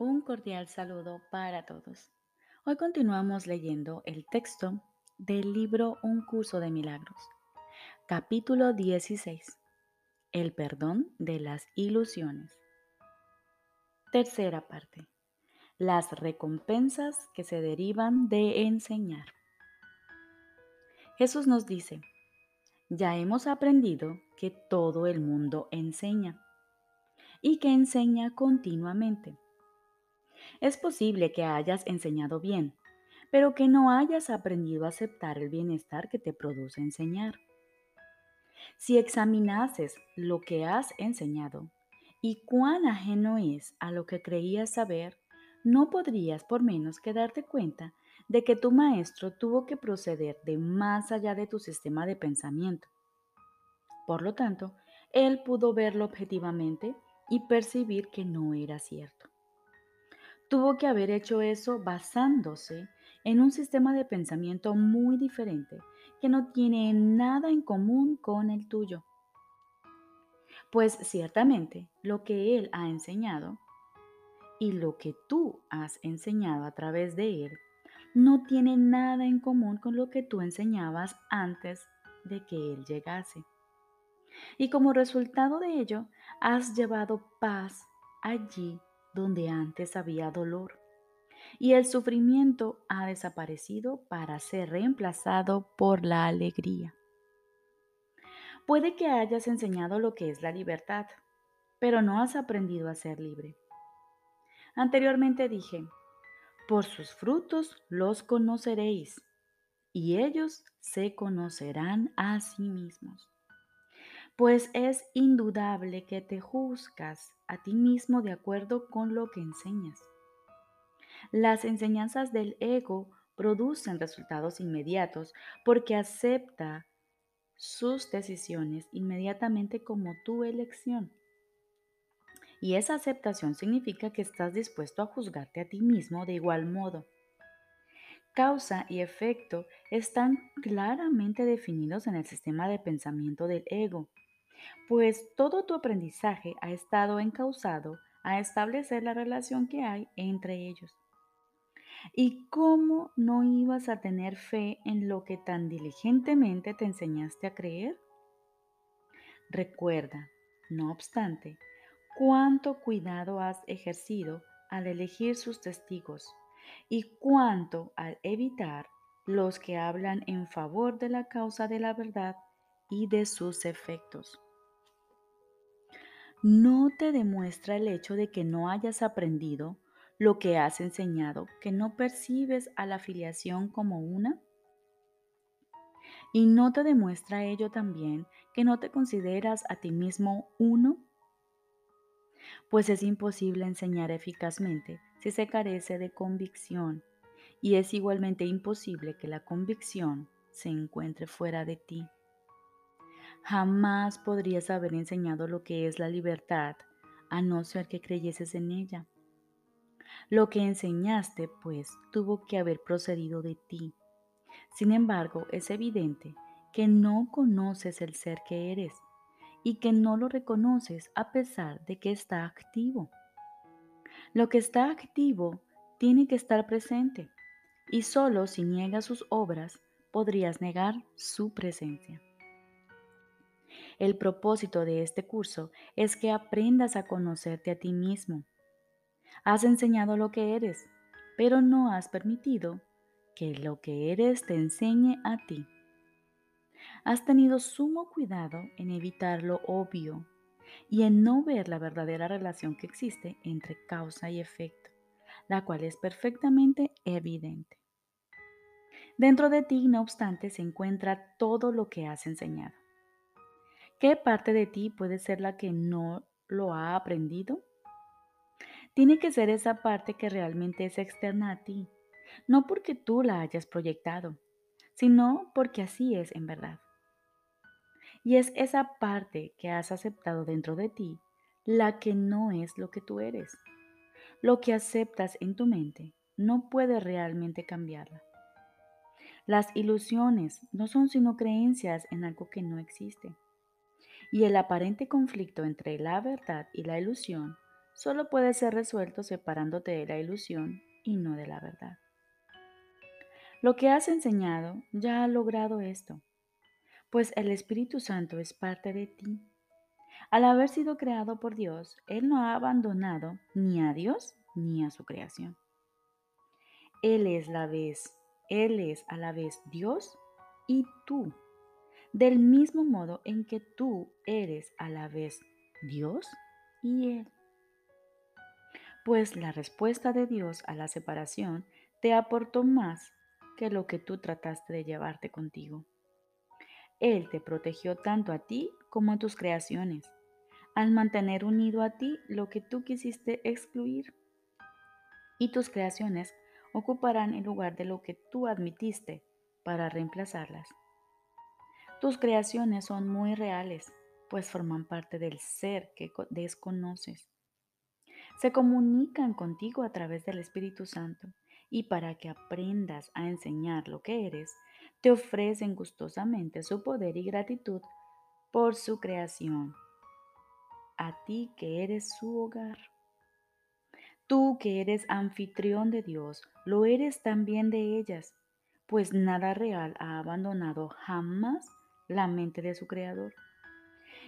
Un cordial saludo para todos. Hoy continuamos leyendo el texto del libro Un curso de milagros, capítulo 16. El perdón de las ilusiones. Tercera parte. Las recompensas que se derivan de enseñar. Jesús nos dice, ya hemos aprendido que todo el mundo enseña y que enseña continuamente es posible que hayas enseñado bien, pero que no hayas aprendido a aceptar el bienestar que te produce enseñar. Si examinases lo que has enseñado y cuán ajeno es a lo que creías saber, no podrías por menos que darte cuenta de que tu maestro tuvo que proceder de más allá de tu sistema de pensamiento. Por lo tanto, él pudo verlo objetivamente y percibir que no era cierto tuvo que haber hecho eso basándose en un sistema de pensamiento muy diferente que no tiene nada en común con el tuyo. Pues ciertamente lo que Él ha enseñado y lo que tú has enseñado a través de Él no tiene nada en común con lo que tú enseñabas antes de que Él llegase. Y como resultado de ello, has llevado paz allí donde antes había dolor. Y el sufrimiento ha desaparecido para ser reemplazado por la alegría. Puede que hayas enseñado lo que es la libertad, pero no has aprendido a ser libre. Anteriormente dije, por sus frutos los conoceréis, y ellos se conocerán a sí mismos pues es indudable que te juzgas a ti mismo de acuerdo con lo que enseñas. Las enseñanzas del ego producen resultados inmediatos porque acepta sus decisiones inmediatamente como tu elección. Y esa aceptación significa que estás dispuesto a juzgarte a ti mismo de igual modo. Causa y efecto están claramente definidos en el sistema de pensamiento del ego pues todo tu aprendizaje ha estado encausado a establecer la relación que hay entre ellos. ¿Y cómo no ibas a tener fe en lo que tan diligentemente te enseñaste a creer? Recuerda, no obstante, cuánto cuidado has ejercido al elegir sus testigos y cuánto al evitar los que hablan en favor de la causa de la verdad y de sus efectos no te demuestra el hecho de que no hayas aprendido lo que has enseñado, que no percibes a la afiliación como una? ¿Y no te demuestra ello también que no te consideras a ti mismo uno? Pues es imposible enseñar eficazmente si se carece de convicción, y es igualmente imposible que la convicción se encuentre fuera de ti. Jamás podrías haber enseñado lo que es la libertad a no ser que creyeses en ella. Lo que enseñaste, pues, tuvo que haber procedido de ti. Sin embargo, es evidente que no conoces el ser que eres y que no lo reconoces a pesar de que está activo. Lo que está activo tiene que estar presente y solo si niegas sus obras podrías negar su presencia. El propósito de este curso es que aprendas a conocerte a ti mismo. Has enseñado lo que eres, pero no has permitido que lo que eres te enseñe a ti. Has tenido sumo cuidado en evitar lo obvio y en no ver la verdadera relación que existe entre causa y efecto, la cual es perfectamente evidente. Dentro de ti, no obstante, se encuentra todo lo que has enseñado. ¿Qué parte de ti puede ser la que no lo ha aprendido? Tiene que ser esa parte que realmente es externa a ti, no porque tú la hayas proyectado, sino porque así es en verdad. Y es esa parte que has aceptado dentro de ti la que no es lo que tú eres. Lo que aceptas en tu mente no puede realmente cambiarla. Las ilusiones no son sino creencias en algo que no existe y el aparente conflicto entre la verdad y la ilusión solo puede ser resuelto separándote de la ilusión y no de la verdad. Lo que has enseñado ya ha logrado esto, pues el Espíritu Santo es parte de ti. Al haber sido creado por Dios, Él no ha abandonado ni a Dios ni a su creación. Él es la vez, Él es a la vez Dios y tú, del mismo modo en que tú eres a la vez Dios y Él. Pues la respuesta de Dios a la separación te aportó más que lo que tú trataste de llevarte contigo. Él te protegió tanto a ti como a tus creaciones, al mantener unido a ti lo que tú quisiste excluir. Y tus creaciones ocuparán el lugar de lo que tú admitiste para reemplazarlas. Tus creaciones son muy reales, pues forman parte del ser que desconoces. Se comunican contigo a través del Espíritu Santo y para que aprendas a enseñar lo que eres, te ofrecen gustosamente su poder y gratitud por su creación. A ti que eres su hogar. Tú que eres anfitrión de Dios, lo eres también de ellas, pues nada real ha abandonado jamás la mente de su creador.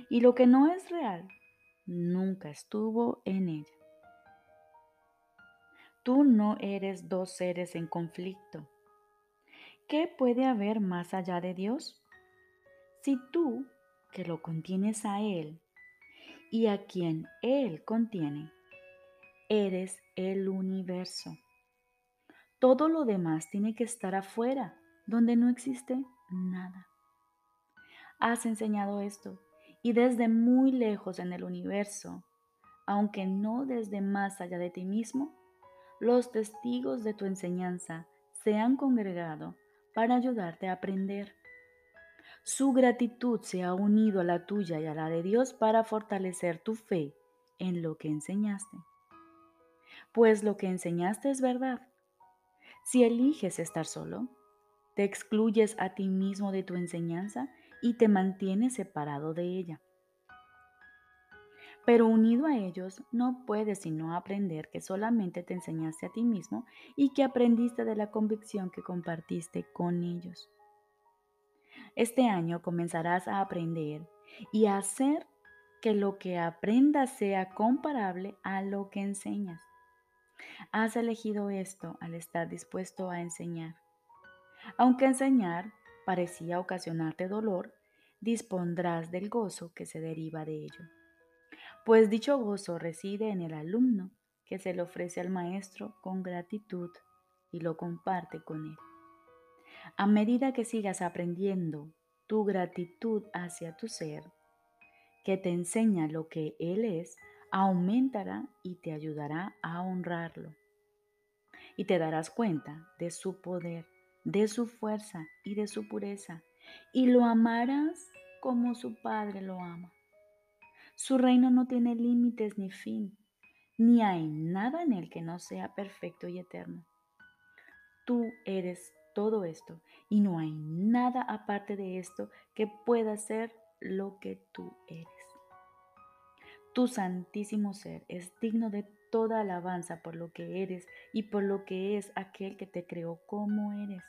Y lo que no es real nunca estuvo en ella. Tú no eres dos seres en conflicto. ¿Qué puede haber más allá de Dios? Si tú, que lo contienes a Él y a quien Él contiene, eres el universo. Todo lo demás tiene que estar afuera, donde no existe nada. Has enseñado esto y desde muy lejos en el universo, aunque no desde más allá de ti mismo, los testigos de tu enseñanza se han congregado para ayudarte a aprender. Su gratitud se ha unido a la tuya y a la de Dios para fortalecer tu fe en lo que enseñaste. Pues lo que enseñaste es verdad. Si eliges estar solo, te excluyes a ti mismo de tu enseñanza y te mantienes separado de ella. Pero unido a ellos no puedes sino aprender que solamente te enseñaste a ti mismo y que aprendiste de la convicción que compartiste con ellos. Este año comenzarás a aprender y a hacer que lo que aprendas sea comparable a lo que enseñas. Has elegido esto al estar dispuesto a enseñar. Aunque enseñar parecía ocasionarte dolor, dispondrás del gozo que se deriva de ello pues dicho gozo reside en el alumno que se le ofrece al maestro con gratitud y lo comparte con él. A medida que sigas aprendiendo tu gratitud hacia tu ser, que te enseña lo que Él es, aumentará y te ayudará a honrarlo. Y te darás cuenta de su poder, de su fuerza y de su pureza, y lo amarás como su Padre lo ama. Su reino no tiene límites ni fin, ni hay nada en él que no sea perfecto y eterno. Tú eres todo esto y no hay nada aparte de esto que pueda ser lo que tú eres. Tu santísimo ser es digno de toda alabanza por lo que eres y por lo que es aquel que te creó como eres.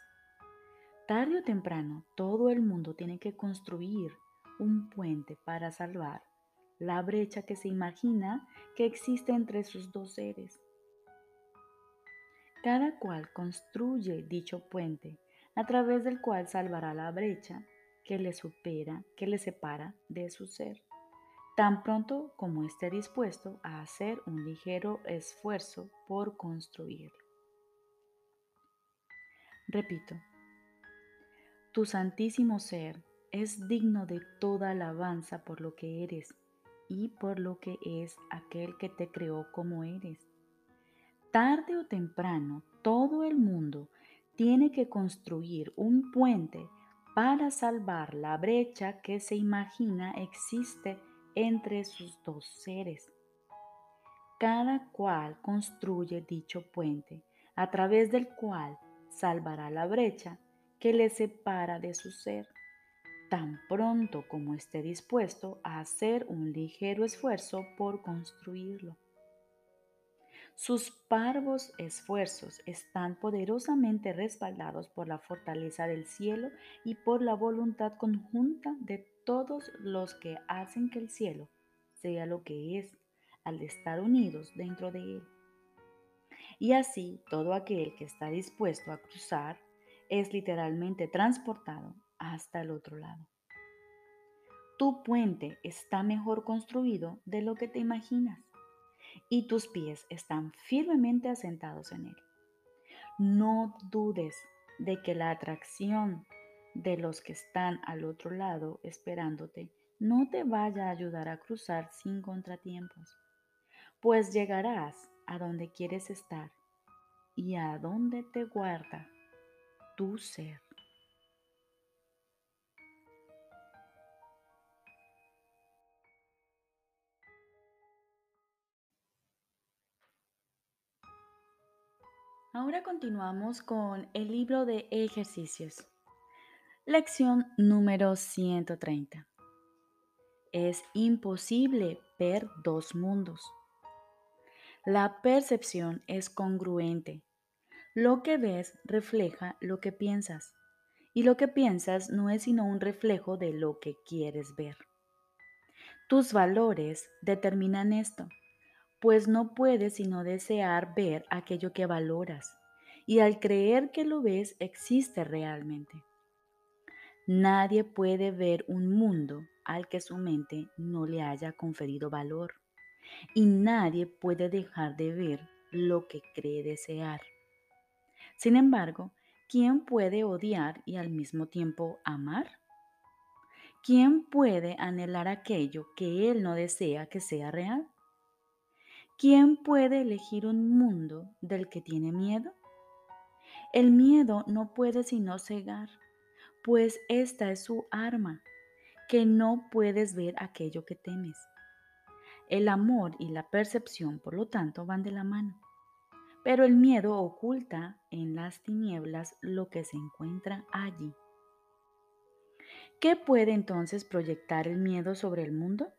Tarde o temprano, todo el mundo tiene que construir un puente para salvar la brecha que se imagina que existe entre sus dos seres. Cada cual construye dicho puente a través del cual salvará la brecha que le supera, que le separa de su ser, tan pronto como esté dispuesto a hacer un ligero esfuerzo por construirlo. Repito, tu santísimo ser es digno de toda alabanza por lo que eres y por lo que es aquel que te creó como eres. Tarde o temprano, todo el mundo tiene que construir un puente para salvar la brecha que se imagina existe entre sus dos seres. Cada cual construye dicho puente, a través del cual salvará la brecha que le separa de su ser tan pronto como esté dispuesto a hacer un ligero esfuerzo por construirlo. Sus parvos esfuerzos están poderosamente respaldados por la fortaleza del cielo y por la voluntad conjunta de todos los que hacen que el cielo sea lo que es al estar unidos dentro de él. Y así todo aquel que está dispuesto a cruzar es literalmente transportado hasta el otro lado. Tu puente está mejor construido de lo que te imaginas y tus pies están firmemente asentados en él. No dudes de que la atracción de los que están al otro lado esperándote no te vaya a ayudar a cruzar sin contratiempos, pues llegarás a donde quieres estar y a donde te guarda tu ser. Ahora continuamos con el libro de ejercicios. Lección número 130. Es imposible ver dos mundos. La percepción es congruente. Lo que ves refleja lo que piensas y lo que piensas no es sino un reflejo de lo que quieres ver. Tus valores determinan esto pues no puedes sino desear ver aquello que valoras, y al creer que lo ves existe realmente. Nadie puede ver un mundo al que su mente no le haya conferido valor, y nadie puede dejar de ver lo que cree desear. Sin embargo, ¿quién puede odiar y al mismo tiempo amar? ¿Quién puede anhelar aquello que él no desea que sea real? ¿Quién puede elegir un mundo del que tiene miedo? El miedo no puede sino cegar, pues esta es su arma, que no puedes ver aquello que temes. El amor y la percepción, por lo tanto, van de la mano. Pero el miedo oculta en las tinieblas lo que se encuentra allí. ¿Qué puede entonces proyectar el miedo sobre el mundo?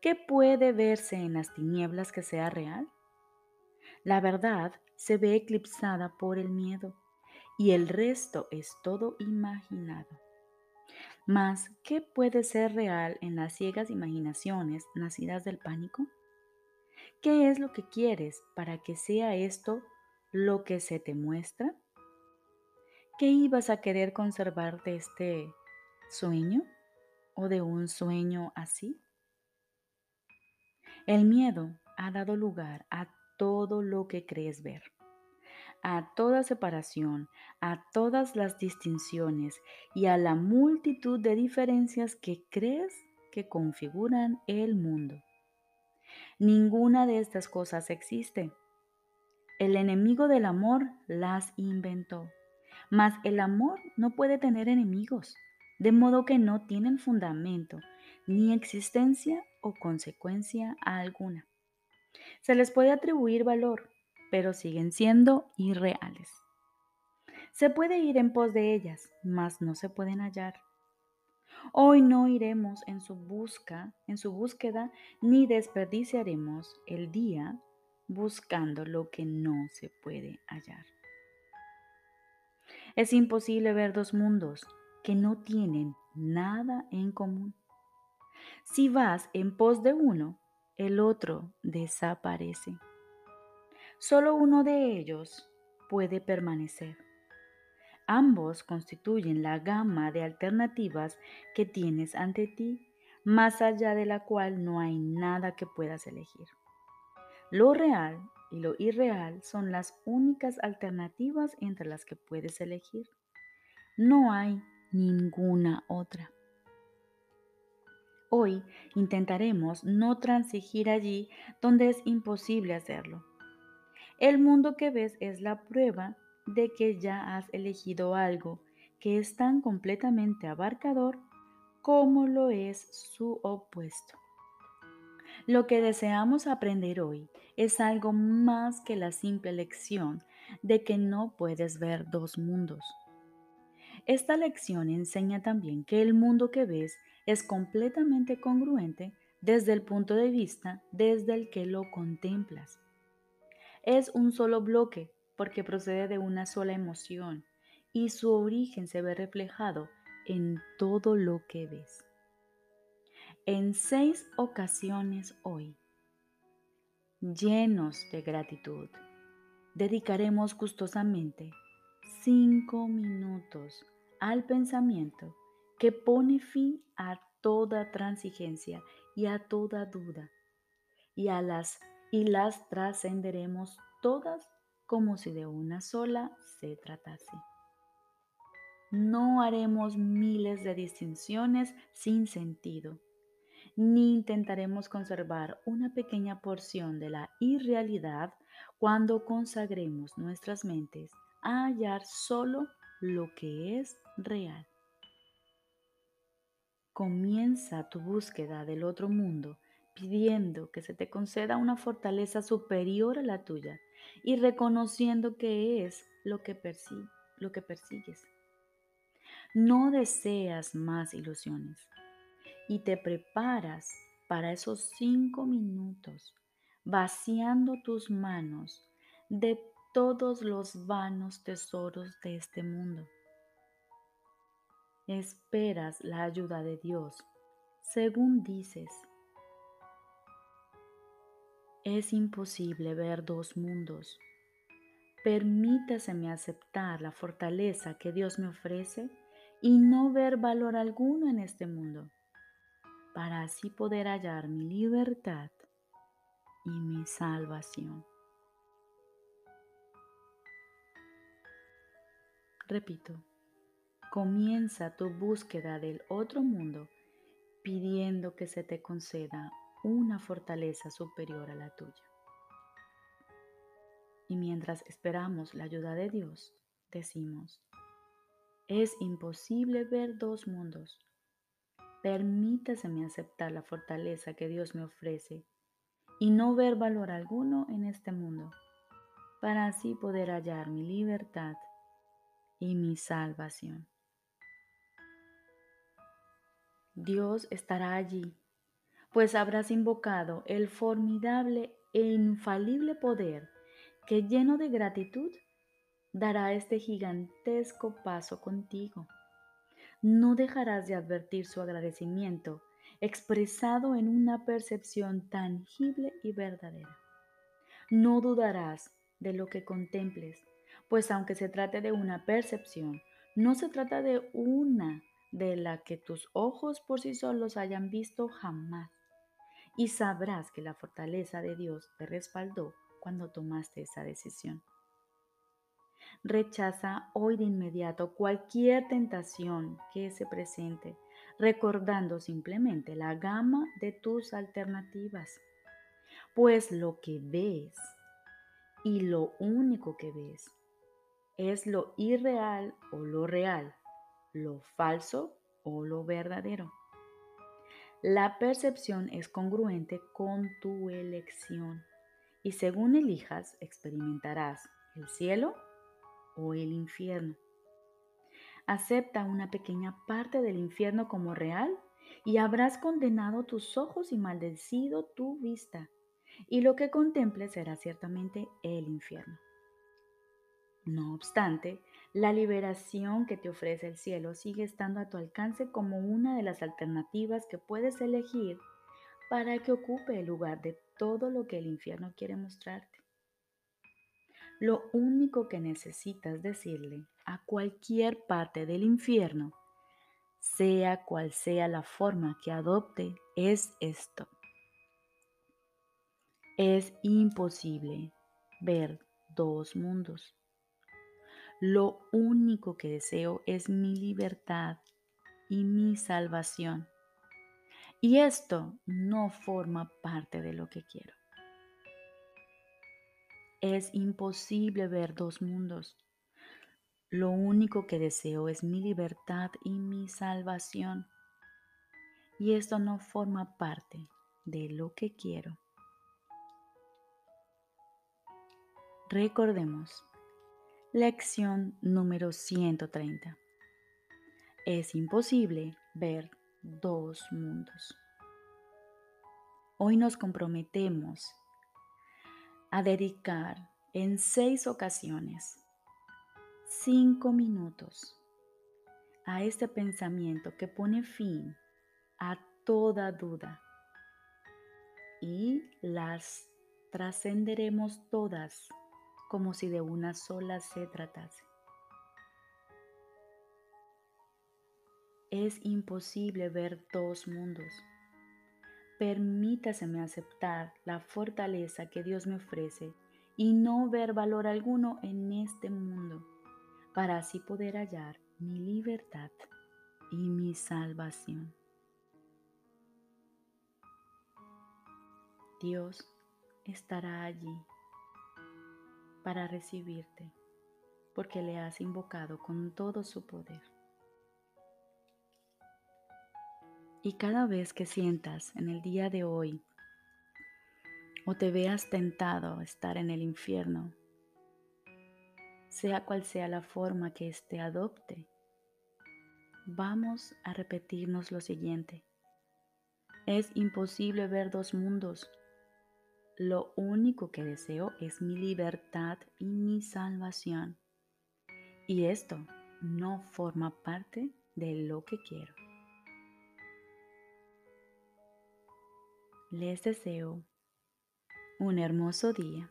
¿Qué puede verse en las tinieblas que sea real? La verdad se ve eclipsada por el miedo y el resto es todo imaginado. Mas, ¿qué puede ser real en las ciegas imaginaciones nacidas del pánico? ¿Qué es lo que quieres para que sea esto lo que se te muestra? ¿Qué ibas a querer conservar de este sueño o de un sueño así? El miedo ha dado lugar a todo lo que crees ver, a toda separación, a todas las distinciones y a la multitud de diferencias que crees que configuran el mundo. Ninguna de estas cosas existe. El enemigo del amor las inventó, mas el amor no puede tener enemigos, de modo que no tienen fundamento ni existencia o consecuencia alguna. Se les puede atribuir valor, pero siguen siendo irreales. Se puede ir en pos de ellas, mas no se pueden hallar. Hoy no iremos en su busca, en su búsqueda, ni desperdiciaremos el día buscando lo que no se puede hallar. Es imposible ver dos mundos que no tienen nada en común. Si vas en pos de uno, el otro desaparece. Solo uno de ellos puede permanecer. Ambos constituyen la gama de alternativas que tienes ante ti, más allá de la cual no hay nada que puedas elegir. Lo real y lo irreal son las únicas alternativas entre las que puedes elegir. No hay ninguna otra. Hoy intentaremos no transigir allí donde es imposible hacerlo. El mundo que ves es la prueba de que ya has elegido algo que es tan completamente abarcador como lo es su opuesto. Lo que deseamos aprender hoy es algo más que la simple lección de que no puedes ver dos mundos. Esta lección enseña también que el mundo que ves es completamente congruente desde el punto de vista desde el que lo contemplas. es un solo bloque porque procede de una sola emoción y su origen se ve reflejado en todo lo que ves. En seis ocasiones hoy, llenos de gratitud, dedicaremos gustosamente cinco minutos al pensamiento que pone fin a toda transigencia y a toda duda, y a las y las trascenderemos todas como si de una sola se tratase. No haremos miles de distinciones sin sentido, ni intentaremos conservar una pequeña porción de la irrealidad cuando consagremos nuestras mentes a hallar solo lo que es real. Comienza tu búsqueda del otro mundo pidiendo que se te conceda una fortaleza superior a la tuya y reconociendo que es lo que, lo que persigues. No deseas más ilusiones y te preparas para esos cinco minutos vaciando tus manos de todos los vanos tesoros de este mundo esperas la ayuda de Dios, según dices. Es imposible ver dos mundos. Permítaseme aceptar la fortaleza que Dios me ofrece y no ver valor alguno en este mundo, para así poder hallar mi libertad y mi salvación. Repito. Comienza tu búsqueda del otro mundo pidiendo que se te conceda una fortaleza superior a la tuya. Y mientras esperamos la ayuda de Dios, decimos, es imposible ver dos mundos. Permítaseme aceptar la fortaleza que Dios me ofrece y no ver valor alguno en este mundo, para así poder hallar mi libertad y mi salvación. Dios estará allí, pues habrás invocado el formidable e infalible poder que lleno de gratitud dará este gigantesco paso contigo. No dejarás de advertir su agradecimiento expresado en una percepción tangible y verdadera. No dudarás de lo que contemples, pues aunque se trate de una percepción, no se trata de una de la que tus ojos por sí solos hayan visto jamás. Y sabrás que la fortaleza de Dios te respaldó cuando tomaste esa decisión. Rechaza hoy de inmediato cualquier tentación que se presente, recordando simplemente la gama de tus alternativas. Pues lo que ves y lo único que ves es lo irreal o lo real lo falso o lo verdadero. La percepción es congruente con tu elección y según elijas experimentarás el cielo o el infierno. Acepta una pequeña parte del infierno como real y habrás condenado tus ojos y maldecido tu vista, y lo que contemples será ciertamente el infierno. No obstante, la liberación que te ofrece el cielo sigue estando a tu alcance como una de las alternativas que puedes elegir para que ocupe el lugar de todo lo que el infierno quiere mostrarte. Lo único que necesitas decirle a cualquier parte del infierno, sea cual sea la forma que adopte, es esto. Es imposible ver dos mundos. Lo único que deseo es mi libertad y mi salvación. Y esto no forma parte de lo que quiero. Es imposible ver dos mundos. Lo único que deseo es mi libertad y mi salvación. Y esto no forma parte de lo que quiero. Recordemos Lección número 130. Es imposible ver dos mundos. Hoy nos comprometemos a dedicar en seis ocasiones, cinco minutos, a este pensamiento que pone fin a toda duda y las trascenderemos todas como si de una sola se tratase. Es imposible ver dos mundos. Permítaseme aceptar la fortaleza que Dios me ofrece y no ver valor alguno en este mundo, para así poder hallar mi libertad y mi salvación. Dios estará allí para recibirte, porque le has invocado con todo su poder. Y cada vez que sientas en el día de hoy o te veas tentado a estar en el infierno, sea cual sea la forma que éste adopte, vamos a repetirnos lo siguiente. Es imposible ver dos mundos lo único que deseo es mi libertad y mi salvación. Y esto no forma parte de lo que quiero. Les deseo un hermoso día.